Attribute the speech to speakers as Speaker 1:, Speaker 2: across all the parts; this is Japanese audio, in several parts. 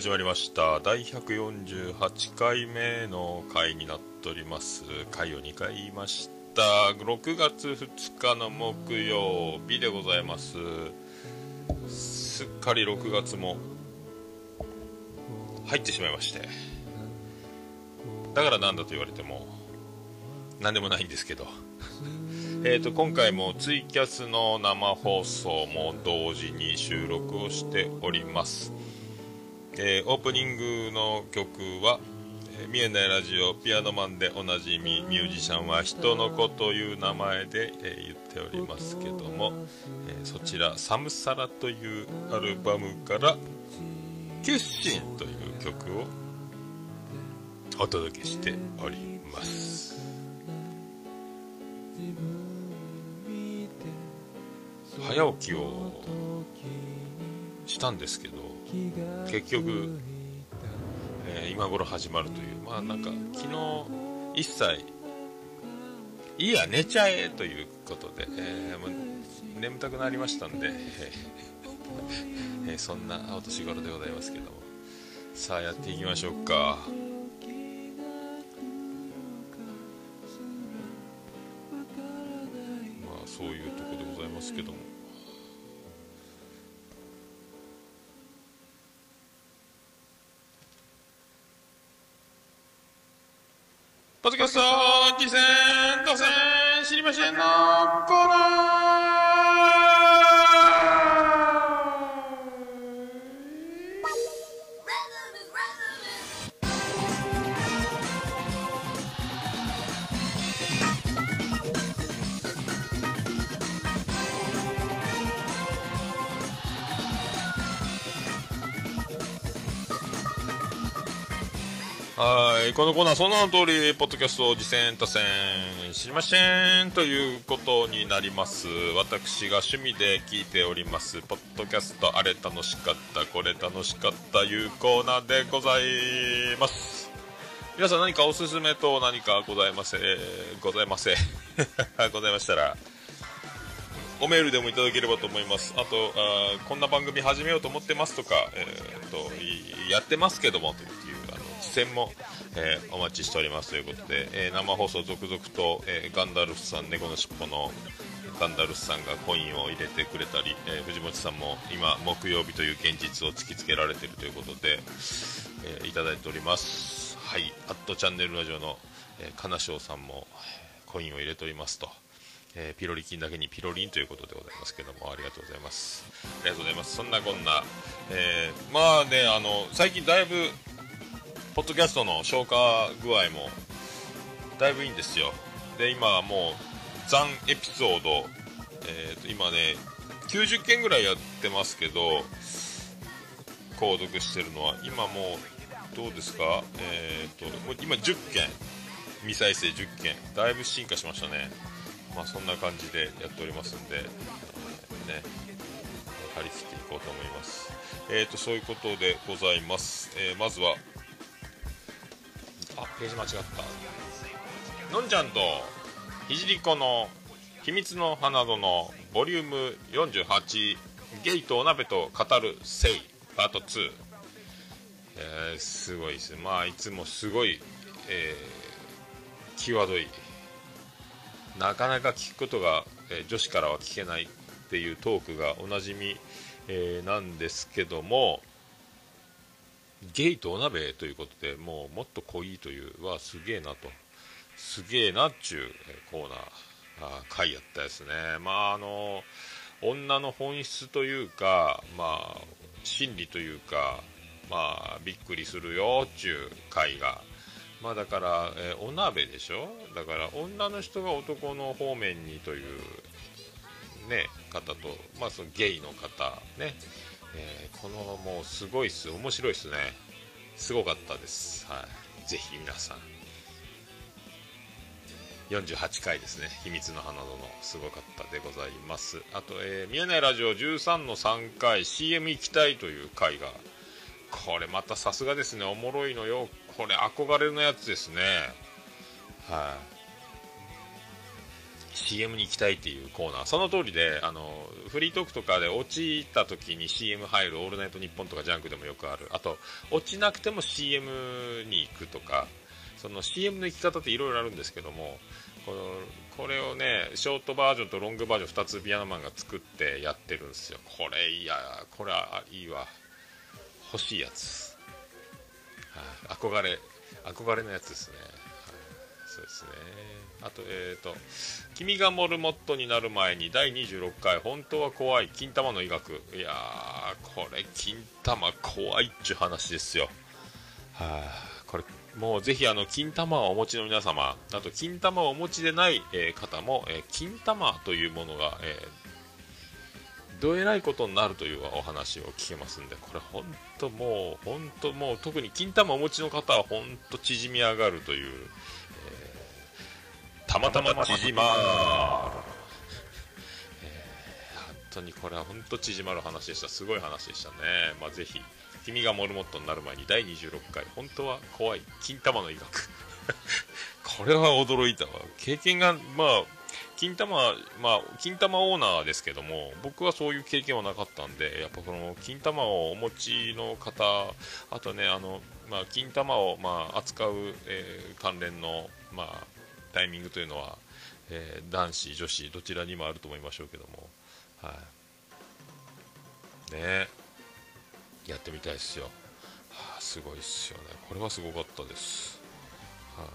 Speaker 1: 始まりました。第148回目の回になっております。回を2回言いました。6月2日の木曜日でございます。すっかり6月も入ってしまいまして。だからなんだと言われても何でもないんですけど。えーと今回もツイキャスの生放送も同時に収録をしております。えーオープニングの曲は「えー見えないラジオピアノマン」でおなじみミュージシャンは人の子という名前で、えー言っておりますけども、えそちら「サムサラ」というアルバムから「キュッシン」という曲をお届けしております。早起きをしたんですけど結局、えー今頃始まるという。まあなんか昨日一切いいや寝ちゃえということで、えー眠たくなりましたんで、えそんなお年頃でございますけども。さあやっていきましょうか。ーこのコーナーその名の通りポッドキャストを次戦打線知りませんということになります。私が趣味で聞いております。ポッドキャストあれ楽しかったこれ楽しかったいうコーナーでございます。皆さん何かおすすめと何かございませございませ。ございましたらおメールでもいただければと思います。あとあこんな番組始めようと思ってますとか、えーっとやってますけどもという践も、えーお待ちしておりますということで、えー生放送続々と、えーガンダルフさん猫のしっぽのガンダルフさんがコインを入れてくれたり、え藤本さんも今木曜日という現実を突きつけられているということで、えいただいております。はい。アットチャンネルラジオの、えー、金賞さんもコインを入れておりますと。えーピロリ菌だけにピロリンということでございますけどもありがとうございます。ありがとうございます。そんなこんな、えーまあねあの最近だいぶポッドキャストの消化具合もだいぶいいんですよ。で今もう残エピソード、えーと今ね90件ぐらいやってますけど購読してるのは今もうどうですか？えーと今10件。未再生10件。だいぶ進化しましたね。まあそんな感じでやっておりますんで、えーね張り切っていこうと思います。えーとそういうことでございます、えーまずはあページ間違った。のんちゃんとひじりこの秘密の花園ボリューム48ゲイとお鍋と語るせいパート2、えー、すごいですまあいつもすごい、えー、際どい。なかなか聞くことが、えー、女子からは聞けないっていうトークがおなじみ、えー、なんですけどもゲイとお鍋ということでもうもっと濃いというはすげえなと。すげえなっちゅうコーナーあ回やったですね。まああの女の本質というかまあ心理というかまあびっくりするよっちゅう回が。まあだから、えー、お鍋でしょ？だから女の人が男の方面にというね方とまあそのゲイの方ね、えー、このもうすごいっす。面白いっすね。すごかったです。はい。ぜひ皆さん。48回ですね。秘密の花園。すごかったでございます。あと、えー、見えないラジオ13の3回。CM 行きたいという回が。これまたさすがですね。おもろいのよ。これ憧れのやつですね。はい、CM に行きたいっていうコーナー。その通りであのフリートークとかで落ちた時に CM 入る「オールナイトニッポン」とかジャンクでもよくある。あと落ちなくても CM に行くとかその CM の行き方っていろいろあるんですけどもこのこれをねショートバージョンとロングバージョン2つピアノマンが作ってやってるんですよ。これいやこれはいいわ。欲しいやつ、はあ、憧れ憧れのやつですね、そうですね。あとえっ、ー、と「君がモルモットになる前に第26回本当は怖い金玉の医学」いやーこれ金玉怖いっちゅう話ですよ。はあこれもうぜひあの金玉をお持ちの皆様あと金玉をお持ちでない、え、方も、え、金玉というものが、え、どえらいことになるというお話を聞けますんでこれ本当もう本当もう特に金玉をお持ちの方は本当縮み上がるという、たまたま縮まる、え本当にこれは本当縮まる話でした。すごい話でしたね。まあぜひ君がモルモットになる前に第26回本当は怖い金玉の医学。これは驚いたわ。経験がまあ金玉まあ金玉オーナーですけども僕はそういう経験はなかったんでやっぱこの金玉をお持ちの方あとねあのまあ、金玉をまあ扱う、えー、関連のまあタイミングというのは、えー、男子女子どちらにもあると思いましょうけども。はい。ね。やってみたいですよ、はあ、すごいっすよね。これはすごかったです、はあ、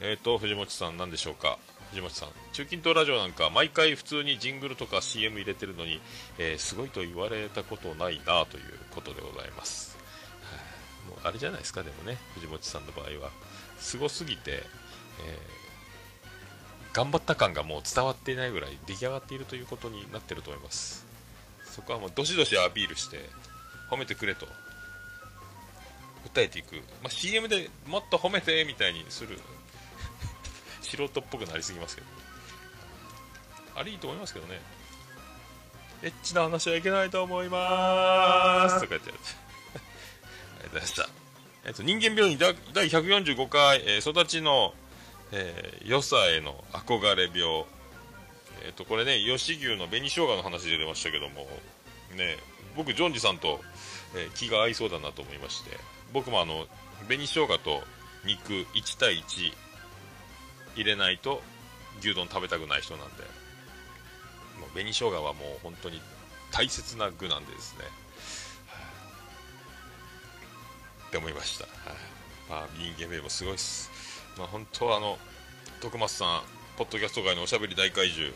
Speaker 1: え、ー、と藤本さん何でしょうか？藤本さん中近東ラジオなんか毎回普通にジングルとか CM 入れてるのに、えー、すごいと言われたことないなということでございます、はあ、もうあれじゃないですかでもね藤本さんの場合は。すごすぎて、えー、頑張った感がもう伝わっていないぐらい出来上がっているということになってると思います。そこはもうどしどしアピールして褒めてくれと訴えていく、まあ、CM でもっと褒めてみたいにする 素人っぽくなりすぎますけど。あれいいと思いますけどね。エッチな話はいけないと思いますとか言って ありがとうございました、えっと、人間病院第145回、えー、育ちの、えー、良さへの憧れ病。えっ、とこれね吉牛の紅生姜の話で出ましたけどもね僕ジョンジさんとえー、気が合いそうだなと思いまして僕もあの紅生姜と肉1対1入れないと牛丼食べたくない人なんでもう紅生姜はもう本当に大切な具なんでですね、って思いました、はい。まあ、人間名もすごいっす、まあ、本当はあの徳松さんポッドキャスト界のおしゃべり大怪獣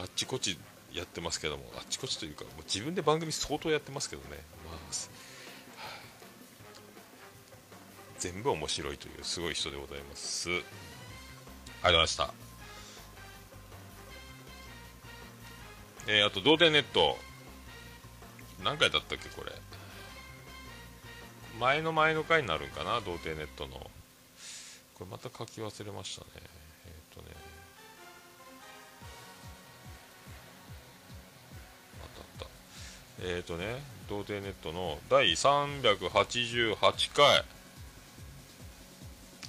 Speaker 1: あっちこっちやってますけどもあっちこっちというかもう自分で番組相当やってますけどね、まあ、全部面白いというすごい人でございます。ありがとうございました。えー、あと同点ネット。何回だったっけこれ。前の前の回になるんかな童貞ネットの。これまた書き忘れましたね。えっ、ー、とね、童貞ネットの第388回、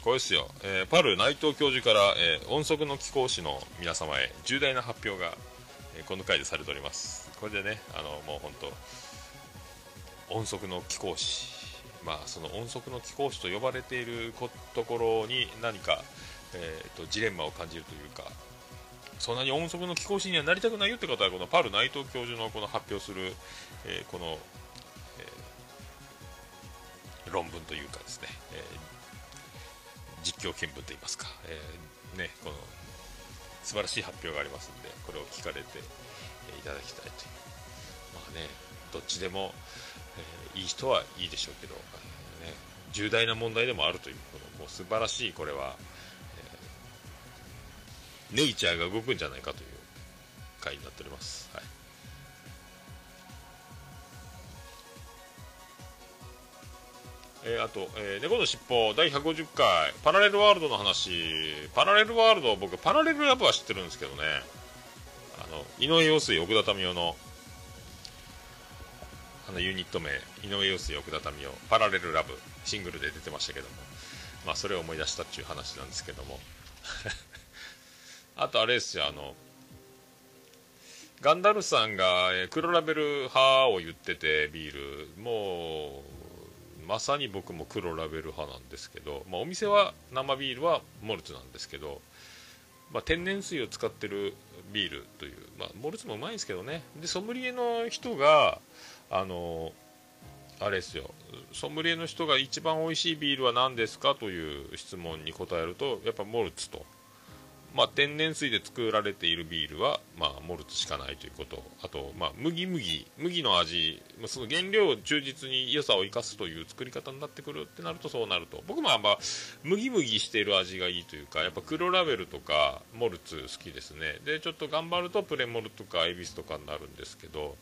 Speaker 1: これですよ、えー、パル内藤教授から、えー、音速の貴公子の皆様へ重大な発表が、えー、この回でされております。これでねあのもう本当音速の貴公子。まあその音速の貴公子と呼ばれているところに何か、えーと、ジレンマを感じるというかそんなに音速の貴公子にはなりたくないよって方はこのパル内藤教授のこの発表する、えこの、え論文というかですね、え実況見分といいますか、えー、ね、この素晴らしい発表がありますので、これを聞かれて、いただきたいという、まあね、どっちでも、いい人はいいでしょうけど、ね、重大な問題でもあるという、こもう素晴らしい、これは、えー、ネイチャーが動くんじゃないかという回になっております。はい。えー、あと、えー、猫のしっぽ第150回。パラレルワールドの話。パラレルワールド僕パラレルラブは知ってるんですけどね。あの井上陽水奥田民生のあのユニット名井上陽水奥田民生パラレルラブシングルで出てましたけどもまあそれを思い出したっていう話なんですけども。あとあれですよあのガンダルさんが、黒ラベル派を言っててビール。もうまさに僕も黒ラベル派なんですけど、まあ、お店は生ビールはモルツなんですけど、まあ、天然水を使ってるビールという、まあ、モルツもうまいんですけどね。でソムリエの人があのあれですよ。ソムリエの人が一番美味しいビールは何ですかという質問に答えるとやっぱモルツと。まあ、天然水で作られているビールは、まあ、モルツしかないということ。あと、まあ、麦麦麦の味。その原料を忠実に良さを生かすという作り方になってくるってなるとそうなると。僕もあんま麦麦している味がいいというかやっぱ黒ラベルとかモルツ好きですね。でちょっと頑張るとプレモルとかエビスとかになるんですけど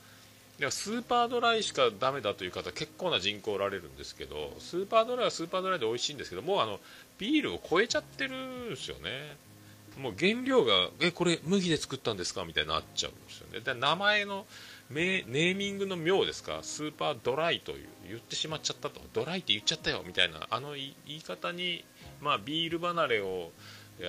Speaker 1: でスーパードライしかダメだという方結構な人口おられるんですけどスーパードライはスーパードライで美味しいんですけどもうあのビールを超えちゃってるんですよね。もう原料がえこれ麦で作ったんですかみたいになっちゃうんですよね。で名前のネーミングの妙ですか？スーパードライという言ってしまっちゃったと。ドライって言っちゃったよみたいなあの言い方に、まあ、ビール離れを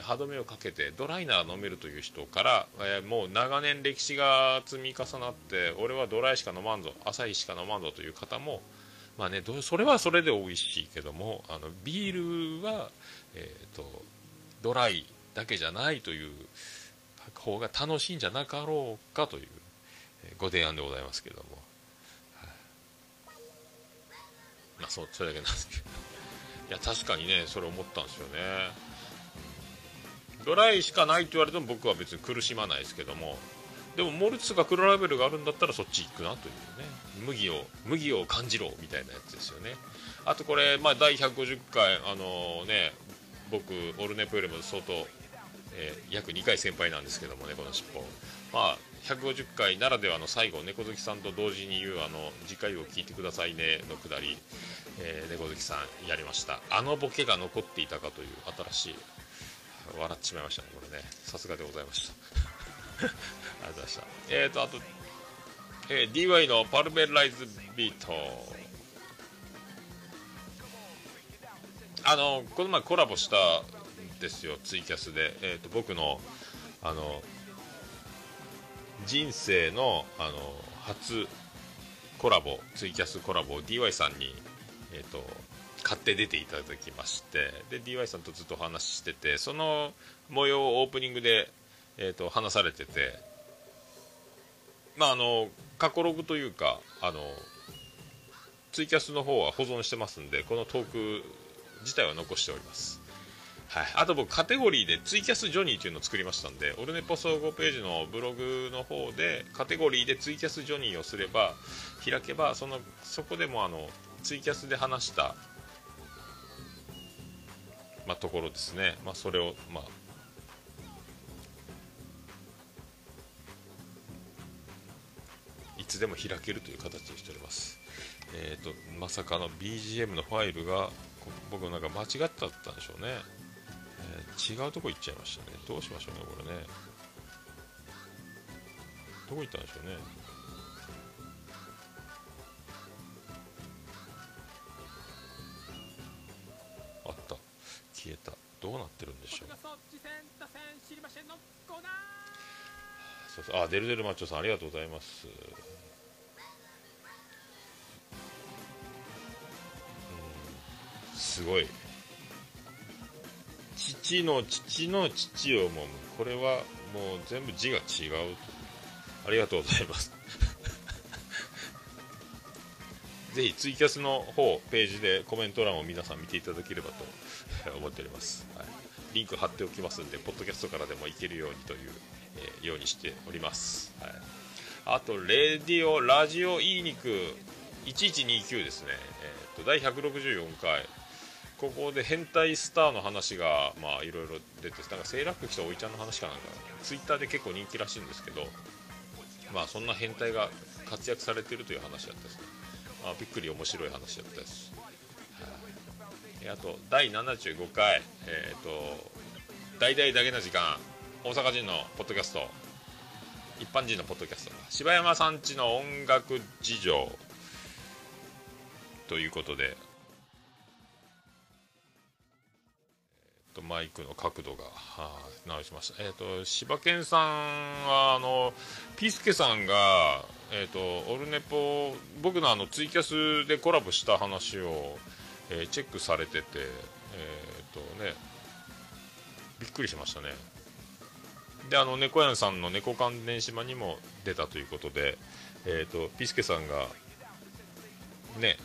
Speaker 1: 歯止めをかけてドライなら飲めるという人から、えー、もう長年歴史が積み重なって俺はドライしか飲まんぞ朝日しか飲まんぞという方もまあねそれはそれで美味しいけどもあのビールは、えーとドライだけじゃないという方が楽しいんじゃなかろうかというご提案でございますけども、はい、まあそうそれだけなんですけど。いや確かにねそれ思ったんですよね。ドライしかないと言われても僕は別に苦しまないですけども。でもモルツが黒ラベルがあるんだったらそっち行くなというね。麦を麦を感じろみたいなやつですよね。あとこれ、まあ、第150回あのー、ね僕オルネポよりも相当えー、約2回先輩なんですけどもねこの尻尾。まあ150回ならではの最後猫好きさんと同時に言うあの次回を聞いてくださいねのくだり、えー、猫好きさんやりました。あのボケが残っていたかという新しい笑ってしまいましたねこれね。さすがでございました。ありがとうございました。えーとあと、えー、DY のパルベライズビート。あのこの前コラボしたんですよツイキャスで、えーと、僕のあの人生のあの初コラボツイキャスコラボを DY さんに、えーと、買って出ていただきましてで DY さんとずっとお話ししててその模様をオープニングで、えーと、話されててまああの過去ログというかあのツイキャスの方は保存してますんでこのトーク自体は残しております。はい、あと僕カテゴリーでツイキャスジョニーというのを作りましたんでオルネポ総合ページのブログの方でカテゴリーでツイキャスジョニーをすれば開けばそのそこでもあのツイキャスで話した、まあ、ところですね、まあ、それを、まあ、いつでも開けるという形にしております。えーと、とまさかの BGM のファイルが僕なんか間違ってたんでしょうね。違うとこ行っちゃいましたねどうしましょうねこれねどこ行ったんでしょうね消えた。どうなってるんでしょう？そうそう。あデルデルマッチョさんありがとうございます。うん。すごい。父の父の父をもむこれはもう全部字が違うありがとうございます。ぜひツイキャスの方ページでコメント欄を皆さん見ていただければと 思っております、はい、リンク貼っておきますんでポッドキャストからでもいけるようにという、えー、ようにしております、はい、あとレディオラジオいい肉1129ですね、えーと、第164回。ここで変態スターの話がまあいろいろ出てなんかセーラック来たおいちゃんの話かなんか。ツイッターで結構人気らしいんですけどまあそんな変態が活躍されてるという話だったですね。あびっくり面白い話だったです、あ、と第75回え、ー、と大々だけの時間大阪人のポッドキャスト一般人のポッドキャスト柴山さんちの音楽事情ということでとマイクの角度が、直しました。えっ、ー、と、柴犬さんは、あの、ピスケさんが、え、ー、と、オルネポ、僕のあの、ツイキャスでコラボした話を、えー、チェックされてて、えっ、とね、びっくりしましたね。で、あの、猫屋さんの猫関連島にも出たということで、えっ、と、ピスケさんが、ね、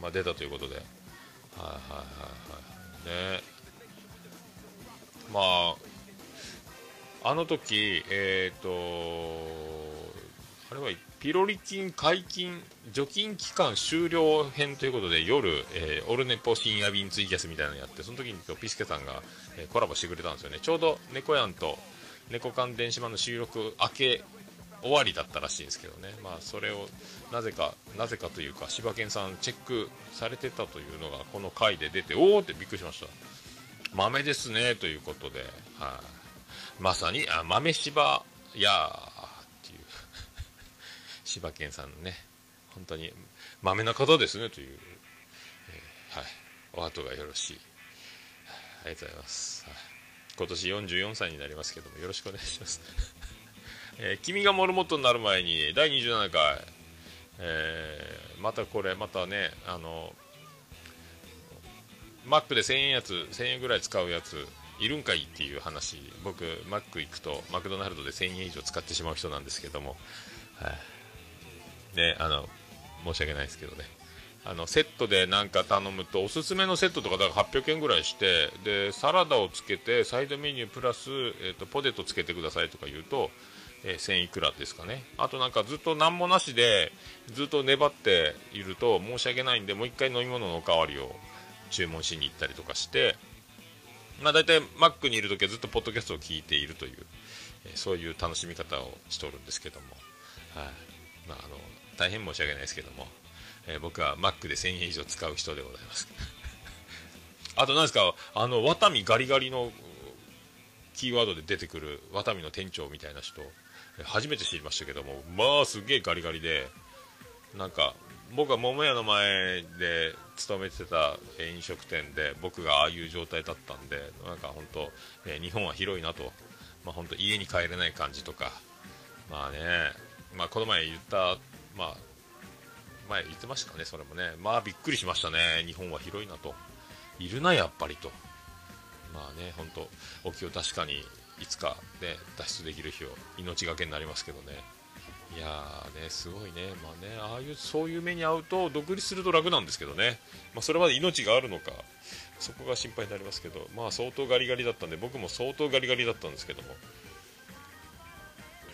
Speaker 1: まあ、出たということで、はいはいはいはい。ね。まああの時えっ、ー、とあれはピロリ菌解禁除菌期間終了編ということで夜、えー、オルネポ深夜便ツイキャスみたいなのやってその時にピスケさんが、えー、コラボしてくれたんですよね。ちょうど猫やんと猫缶電子版の収録明け終わりだったらしいんですけどね、まあ、それをなぜか、なぜかというか、柴犬さんチェックされてたというのがこの回で出て、おおってびっくりしました。豆ですね、ということで、はい、あ、まさに、あ、豆柴やー柴犬さんね、本当に豆な方ですね、という、えー、はい、お後がよろしい。ありがとうございます。はい、今年44歳になりますけども、よろしくお願いします。えー、君がモルモットになる前に第27回、えー、またこれまたねあのマックで1000円やつ1000円ぐらい使うやついるんかいっていう話僕マック行くとマクドナルドで1000円以上使ってしまう人なんですけども、はい、ねあの申し訳ないですけどね。あのセットでなんか頼むとおすすめのセットとかだから800円ぐらいしてでサラダをつけてサイドメニュープラス、えーとポテトつけてくださいとか言うとえー、1000いくらですかね。あとなんかずっと何もなしでずっと粘っていると申し訳ないんでもう1回飲み物のおかわりを注文しに行ったりとかしてまあ大体マックにいる時はずっとポッドキャストを聞いているという、えー、そういう楽しみ方をしとるんですけども、はい。まあ、あの大変申し訳ないですけども、えー、僕はマックで1000円以上使う人でございます。あと何ですかあのワタミガリガリのキーワードで出てくるワタミの店長みたいな人初めて知りましたけどもまあすげえガリガリでなんか僕は桃屋の前で勤めてた飲食店で僕がああいう状態だったんでなんか本当、え日本は広いなと、まあ、本当家に帰れない感じとか。まあね、まあ、この前言った、まあ、前言ってましたかねそれもね。まあびっくりしましたね。日本は広いなと。いるなやっぱりと。まあね本当お気を確かにいつかね脱出できる日を命がけになりますけどね。いやーねすごいね。まあねああいうそういう目に遭うと独立すると楽なんですけどね。まあ、それまで命があるのかそこが心配になりますけどまあ相当ガリガリだったんで僕も相当ガリガリだったんですけども。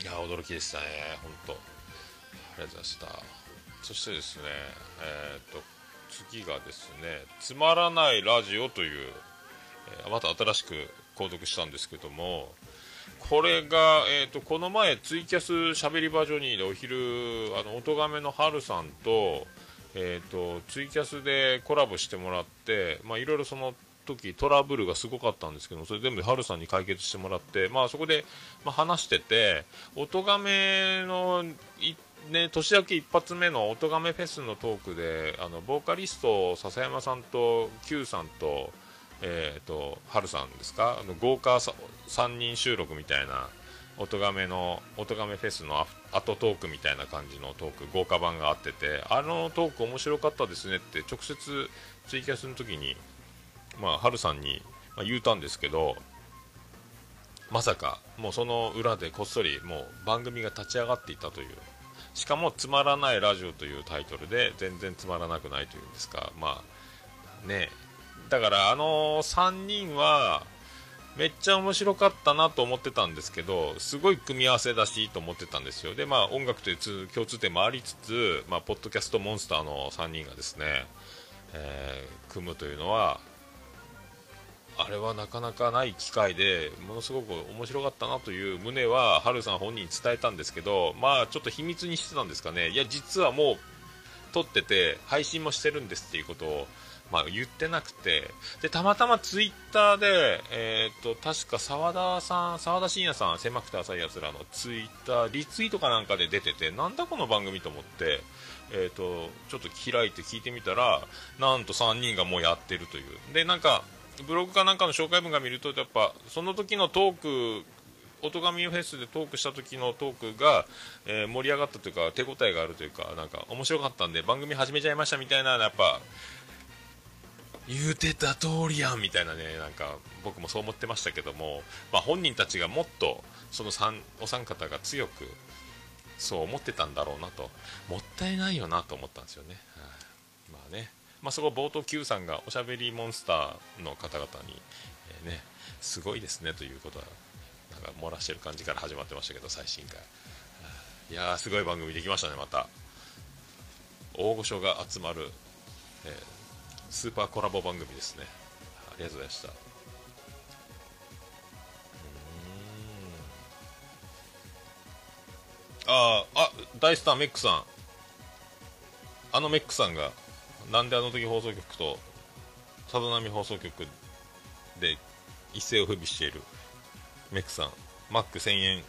Speaker 1: いや驚きでしたね本当。ありがとうございました。そしてですねえー、と次がですねつまらないラジオというえまた新しく購読したんですけどもこれが、えーと、この前ツイキャスしゃべり場ジョニーでお昼あの音亀のハルさんと,、えーと、ツイキャスでコラボしてもらっていろいろその時トラブルがすごかったんですけどそれ全部ハルさんに解決してもらって、まあ、そこで、まあ、話してて音亀のね、年明け一発目の音亀フェスのトークであのボーカリスト笹山さんと Q さんと,、えーと、春さんですか？あの豪華3人収録みたいな音亀の音亀フェスの後トークみたいな感じのトーク豪華版があっててあのトーク面白かったですねって直接ツイキャスの時にまあ春さんに、言うたんですけどまさかもうその裏でこっそりもう番組が立ち上がっていたという。しかも「つまらないラジオ」というタイトルで全然つまらなくないというんですか。まあねだからあの3人はめっちゃ面白かったなと思ってたんですけどすごい組み合わせだしと思ってたんですよ。でまあ音楽という共通点もありつつ、まあ、ポッドキャストモンスターの3人がですね、えー、組むというのはあれはなかなかない機会でものすごく面白かったなという旨はハルさん本人に伝えたんですけどまあちょっと秘密にしてたんですかね。いや実はもう撮ってて配信もしてるんですっていうことをまあ、言ってなくて。でたまたまツイッターで、えーと、確か澤田さん澤田信也さん狭くて浅いやつらのツイッターリツイートかなんかで出ててなんだこの番組と思って、えーと、ちょっと開いて聞いてみたらなんと3人がもうやってるという。でなんかブログかなんかの紹介文が見るとやっぱその時のトーク音神フェスでトークした時のトークが、えー、盛り上がったというか手応えがあるというかなんか面白かったんで番組始めちゃいましたみたいなやっぱ言うてた通りやんみたいなねなんか僕もそう思ってましたけども、まあ、本人たちがもっとそのお三方が強くそう思ってたんだろうなともったいないよなと思ったんですよね、はあ、まあね。まあ、そこ冒頭 Q さんがおしゃべりモンスターの方々に、えー、ね、すごいですねということはなんか漏らしてる感じから始まってましたけど最新回、いやーすごい番組できましたねまた。大御所が集まる、えー、スーパーコラボ番組ですね。ありがとうございました。ああ大スターメックさん。あのメックさんがなんであの時放送局とさだ波放送局で一世を風靡しているメックさん。マック1000円。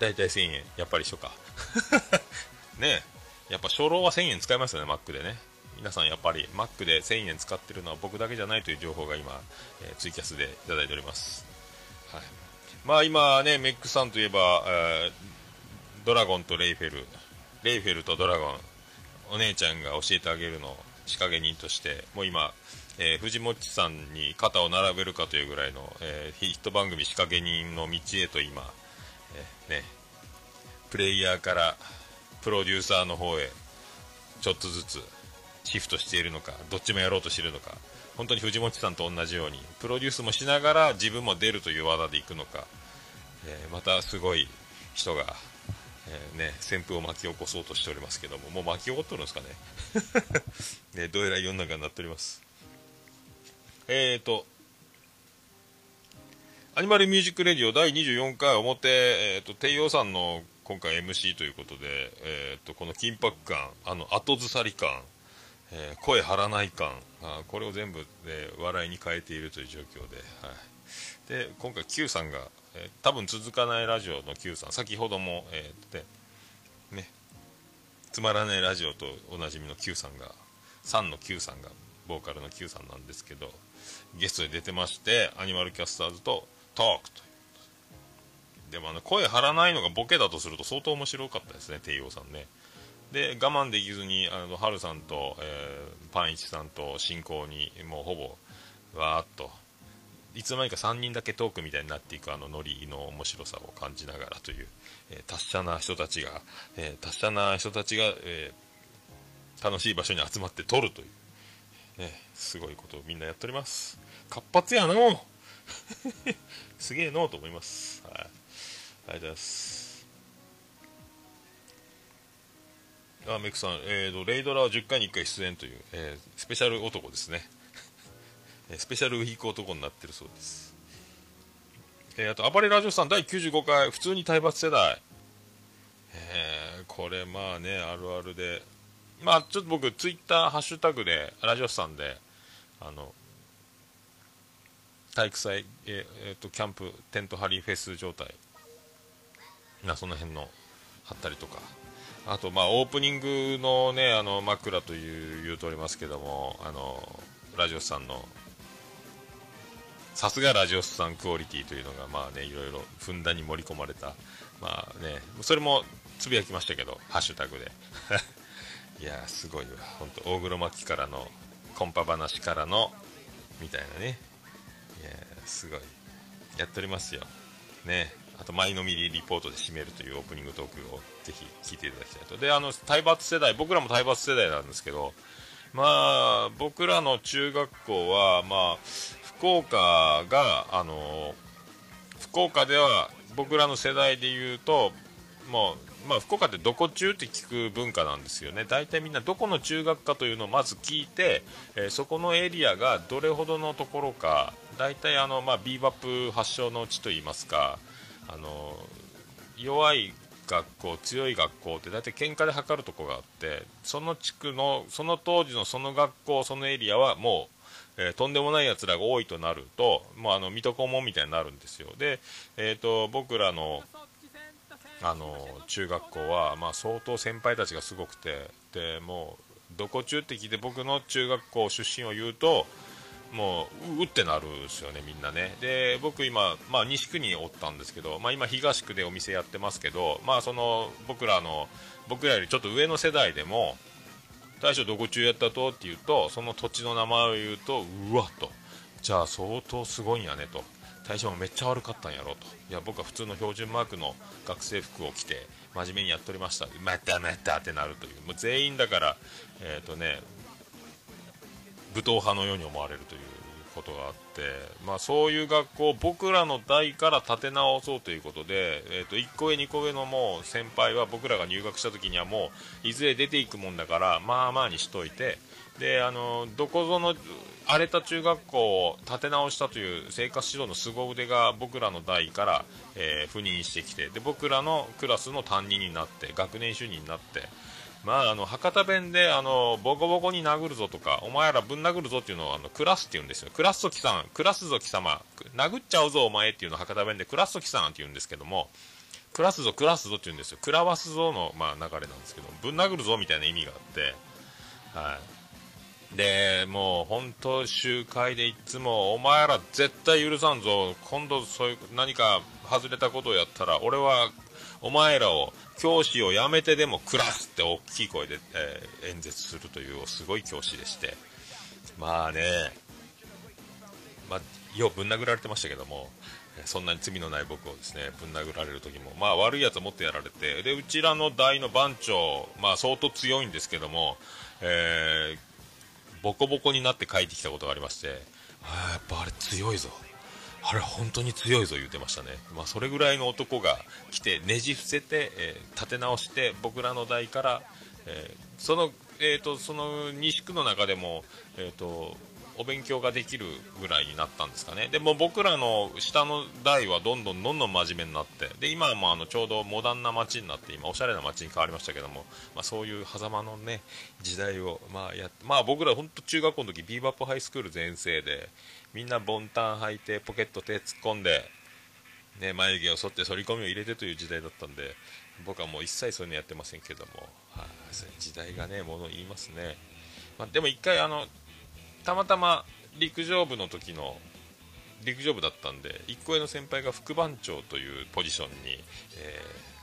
Speaker 1: 大体1000円。やっぱり一緒かねえ。やっぱ初老は1000円使いますよねマックでね。皆さんやっぱり Mac で1000円使ってるのは僕だけじゃないという情報が今、えー、ツイキャスでいただいております、はい、まあ今ねメックさんといえば、えー、ドラゴンとレイフェル。レイフェルとドラゴン。お姉ちゃんが教えてあげるの仕掛け人としてもう今、えー、藤もっちさんに肩を並べるかというぐらいの、えー、ヒット番組仕掛け人の道へと今、えー、ねプレイヤーからプロデューサーの方へちょっとずつシフトしているのかどっちもやろうとしているのか本当に藤本さんと同じようにプロデュースもしながら自分も出るという技でいくのか、え、またすごい人が、えー、ね、旋風を巻き起こそうとしておりますけどももう巻き起こっとるんですかね？ねどうやら世の中になっております。えーとアニマルミュージックレディオ第24回表、えーと、帝王さんの今回 MC ということで、えーとこの緊迫感あの後ずさり感えー、声張らない感あこれを全部で笑いに変えているという状況で,、はい、で今回 Q さんが、えー、多分続かないラジオの Q さん先ほども、えー、でねつまらないラジオとおなじみの Q さんが3の Q さんがボーカルの Q さんなんですけどゲストで出てましてアニマルキャスターズとトークとでもあの声張らないのがボケだとすると相当面白かったですね帝王さんね。で我慢できずにあの春さんと、えー、パンイチさんと進行にもうほぼわーっといつの間にか3人だけトークみたいになっていくあのノリの面白さを感じながらという、えー、達者な人たちが、えー、達者な人たちが、えー、楽しい場所に集まって撮るという、ね、すごいことをみんなやっております。活発やな すげえのと思います、はい、ありがとうございます。あメイクさん、えーと、レイドラは10回に1回出演という、えー、スペシャル男ですね。スペシャルウィーク男になってるそうです。えー、あと、暴れラジオさん第95回、普通に体罰世代。えー、これまあね、あるあるで。まあ、ちょっと僕、ツイッター、ハッシュタグで、ラジオさんで、あの、体育祭、えー、えー、と、キャンプ、テント張りフェス状態。な、その辺の貼ったりとかあとまあオープニングのねあの枕という言うとおりますけどもあのラジオさんのさすがラジオスさんクオリティというのがまあねいろいろふんだんに盛り込まれたまあねそれもつぶやきましたけどハッシュタグで。いやすごいわ。本当大黒摩季からのコンパ話からのみたいなね。いやすごい。やっておりますよ。ね。あと、前のみりリポートで締めるというオープニングトークをぜひ聞いていただきたいと。で、あの、体罰世代、僕らも体罰世代なんですけど、まあ、僕らの中学校は、まあ、福岡が、あの、福岡では僕らの世代で言うと、もう、まあ、福岡ってどこ中って聞く文化なんですよね。大体みんなどこの中学かというのをまず聞いて、えー、そこのエリアがどれほどのところか、大体あの、まあ、ビーバップ発祥の地といいますか、あの弱い学校強い学校って大体喧嘩で測るとこがあってその地区のその当時のその学校そのエリアはもう、えー、とんでもないやつらが多いとなるともうあの水戸黄門みたいになるんですよで、えーと、僕らのあの中学校は、まあ、相当先輩たちがすごくてでもうどこ中って聞いて僕の中学校出身を言うともううってなるんですよね、みんなね。で僕今、まあ、西区におったんですけど、まあ、今、東区でお店やってますけど、まあ、その僕らの僕らよりちょっと上の世代でも大将どこ中やったと？って言うとその土地の名前を言うとうわっと。じゃあ相当すごいんやねと。大将もめっちゃ悪かったんやろと。いや僕は普通の標準マークの学生服を着て真面目にやっておりました。またまたってなるという。もう全員だからえっ、ー、とね武闘派のように思われるという。ことがあって、まあ、そういう学校を僕らの代から立て直そうということで、えー、と1個上、2個上のもう先輩は僕らが入学した時にはもういずれ出ていくもんだからまあまあにしといてであのどこぞの荒れた中学校を立て直したという生活指導の凄腕が僕らの代から、えー、赴任してきてで僕らのクラスの担任になって学年主任になって。まあ、あの博多弁であのボコボコに殴るぞとかお前らぶん殴るぞっていうのをあのクラスって言うんですよ。クラスと貴さんクラスぞ貴様殴っちゃうぞお前っていうのを博多弁でクラスと貴さんって言うんですけどもクラスぞクラスぞって言うんですよ。クラワスぞの、まあ、流れなんですけどぶん殴るぞみたいな意味があってはい。でもう本当集会でいつもお前ら絶対許さんぞ。今度そういう何か外れたことをやったら俺はお前らを教師を辞めてでもクラスって大きい声で、えー、演説するというすごい教師でして。まあね、まあ、ようぶん殴られてましたけどもそんなに罪のない僕をですねぶん殴られる時も、まあ、悪いやつをもっとやられてでうちらの大の番長、まあ、相当強いんですけども、えー、ボコボコになって帰ってきたことがありましてあやっぱあれ強いぞ。あれ本当に強いぞ言ってましたね、まあ、それぐらいの男が来てねじ伏せて、えー、立て直して僕らの代から、えー、その,、えーと、その西区の中でも、えーと、お勉強ができるぐらいになったんですかね。でも僕らの下の代はどんどんどんどん真面目になってで今はもうあのちょうどモダンな街になって今おしゃれな街に変わりましたけども、まあ、そういう狭間のね時代を、まあやまあ、僕ら本当中学校の時ビーバップハイスクール全盛でみんなボンタン履いてポケット手突っ込んで、ね、眉毛を剃って反り込みを入れてという時代だったんで僕はもう一切そういうのやってませんけども、はあ、時代がねもの言いますね、まあ、でも一回あのたまたま陸上部の時の陸上部だったんで1個上の先輩が副番長というポジションに、えー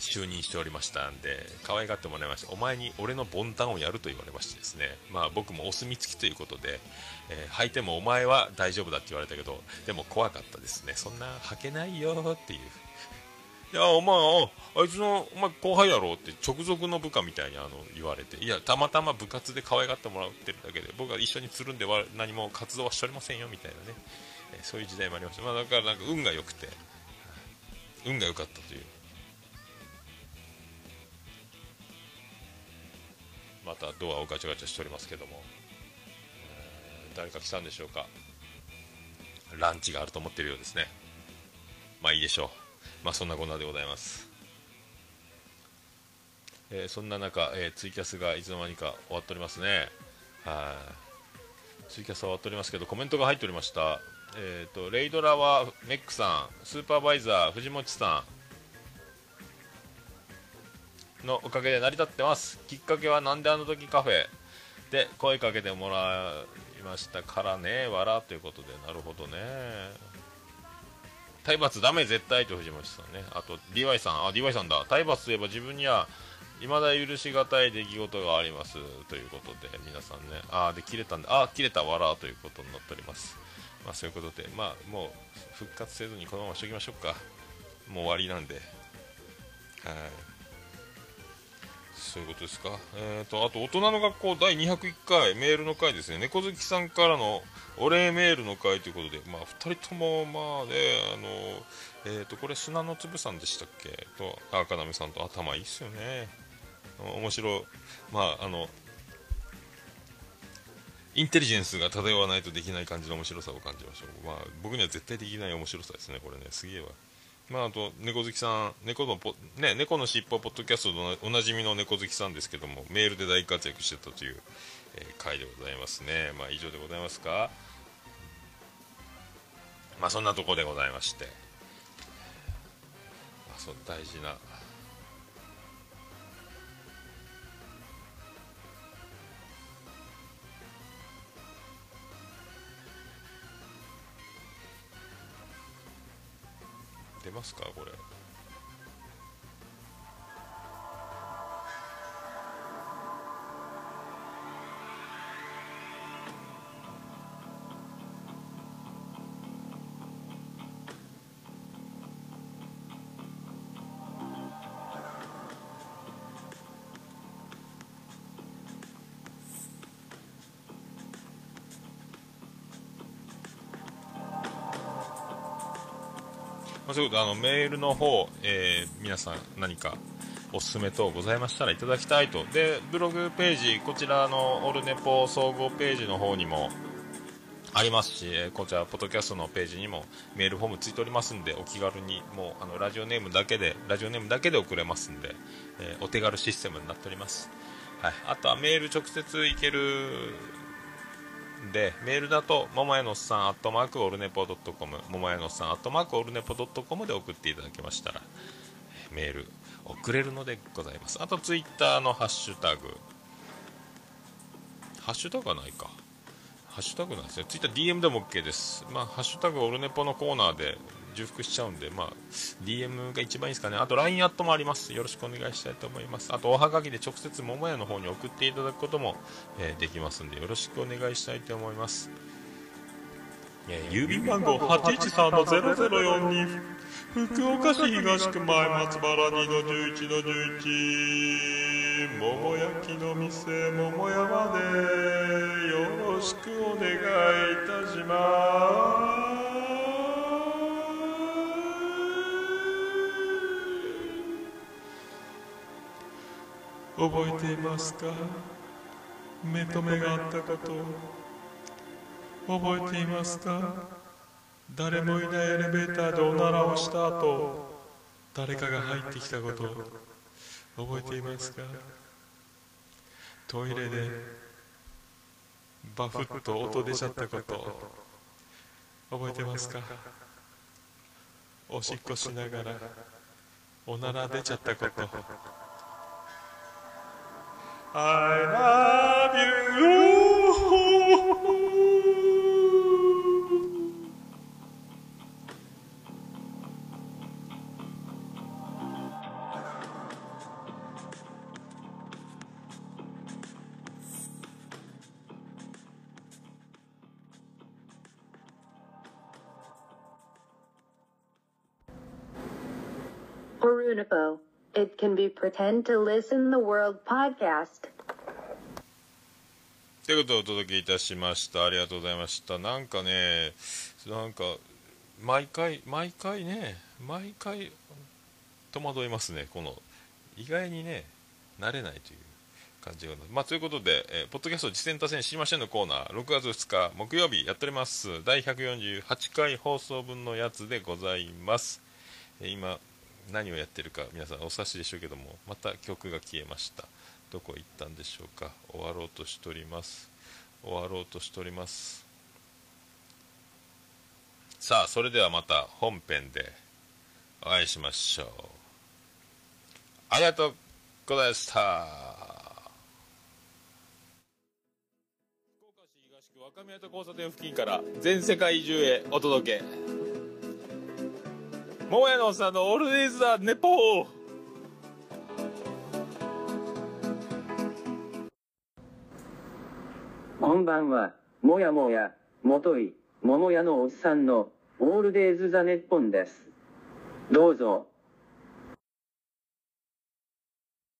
Speaker 1: 就任しておりましたんで可愛がってもらいました。お前に俺のボンタンをやると言われましてですね。まあ僕もお墨付きということで、えー、履いてもお前は大丈夫だって言われたけどでも怖かったですね。そんな履けないよっていう。いやお前あいつのお前後輩やろって直属の部下みたいにあの言われて。いやたまたま部活で可愛がってもらってるだけで僕は一緒につるんでは何も活動はしておりませんよみたいなね、えー、そういう時代もありました、まあ、だからなんか運が良くて運が良かったという。またドアをガチャガチャしておりますけども、誰か来たんでしょうか。ランチがあると思ってるようですね。まあいいでしょう。まあそんなこんなでございます。えー、そんな中、えー、ツイキャスがいつの間にか終わっておりますね。はい。ツイキャスは終わっておりますけどコメントが入っておりました。えーと、レイドラはメックさんスーパーバイザー藤本さんのおかげで成り立ってます。きっかけはなんであの時カフェで声かけてもらいましたからね。わらということで。なるほどね。体罰ダメ絶対と藤本さんね。あと DY さん。あ DY さんだ。体罰といえば自分には未だ許しがたい出来事があります。ということで皆さんね。ああで切れたんであ切れた。わらということになっております。まあそういうことで。まあもう復活せずにこのまましときましょうか。もう終わりなんで。はい。そういうことですか？えっ、ー、と、あと、大人の学校第201回メールの回ですね。猫好きさんからのお礼メールの回ということで、まあ、2人とも、まあね、あの、えっ、ー、と、これ、砂の粒さんでしたっけ？と、赤波さんと頭いいっすよね。面白まあ、あの、インテリジェンスが漂わないとできない感じの面白さを感じましょう。まあ、僕には絶対できない面白さですね、これね。すげえわ。まあ、あと、猫好きさん、猫のポ、ね、猫のしっぽポッドキャストのおなじみの猫好きさんですけども、メールで大活躍してたという、えー、回でございますね。まあ、以上でございますか？まあ、そんなとこでございまして、まあ、そ、大事な、ますかこれ。まあ、そういうことあのメールの方、えー、皆さん何かおすすめ等ございましたらいただきたいとでブログページこちらのオルネポ総合ページの方にもありますし、えこちら、ポッドキャストのページにもメールフォームついておりますんで、お気軽に、もう、あの、ラジオネームだけで、ラジオネームだけで送れますんで、えー、お手軽システムになっております。はい。あとはメール直接いけるで、メールだと、ももやのさん、アットマークオルネポドットコム、ももやのさん、アットマークオルネポドットコムで送っていただけましたら、メール送れるのでございます。あと、ツイッターのハッシュタグ、ハッシュタグはないか。ハッシュタグなんですね。ツイッター DM でも OK です。まあ、ハッシュタグオルネポのコーナーで重複しちゃうんで、まあ、DM が一番いいですかね。あと LINE アットもあります。よろしくお願いしたいと思います。あと、おはがきで直接桃屋の方に送っていただくことも、えー、できますんで、よろしくお願いしたいと思います。えー、郵便番号813-0042福岡市東区前松原2の11の11桃焼きの店桃屋までよろしくお願いいたします覚えていますか？目と目があったこと覚えていますか？誰もいないエレベーターでおならをした後誰かが入ってきたこと覚えていますか？トイレでバフッと音出ちゃったこと覚えてますか？おしっこしながらおなら出ちゃったこと。I love you.
Speaker 2: Harunipo. It can be pretend to listen the world podcast.
Speaker 1: ということでお届けいたしました。ありがとうございました。なんかね、なんか、毎回、毎回ね、毎回、戸惑いますね。この、意外にね、慣れないという感じが。まあ、ということで、えー、ポッドキャスト実践達成しませんのコーナー、6月2日木曜日やっております。第148回放送分のやつでございます。え、今、何をやってるか皆さんお察しでしょうけどもまた曲が消えました。どこ行ったんでしょうか。終わろうとしております。終わろうとしております。さあそれではまた本編でお会いしましょう。ありがとうこでした。福岡市東区若宮と交差点付近から全世界中へお届け。もやのさんのオールディーズ・ザ・ネポー
Speaker 3: こんばんは、もやもや、もとい、ももやのおっさんの、オールデイズ・ザ・ネッポンです。どうぞ、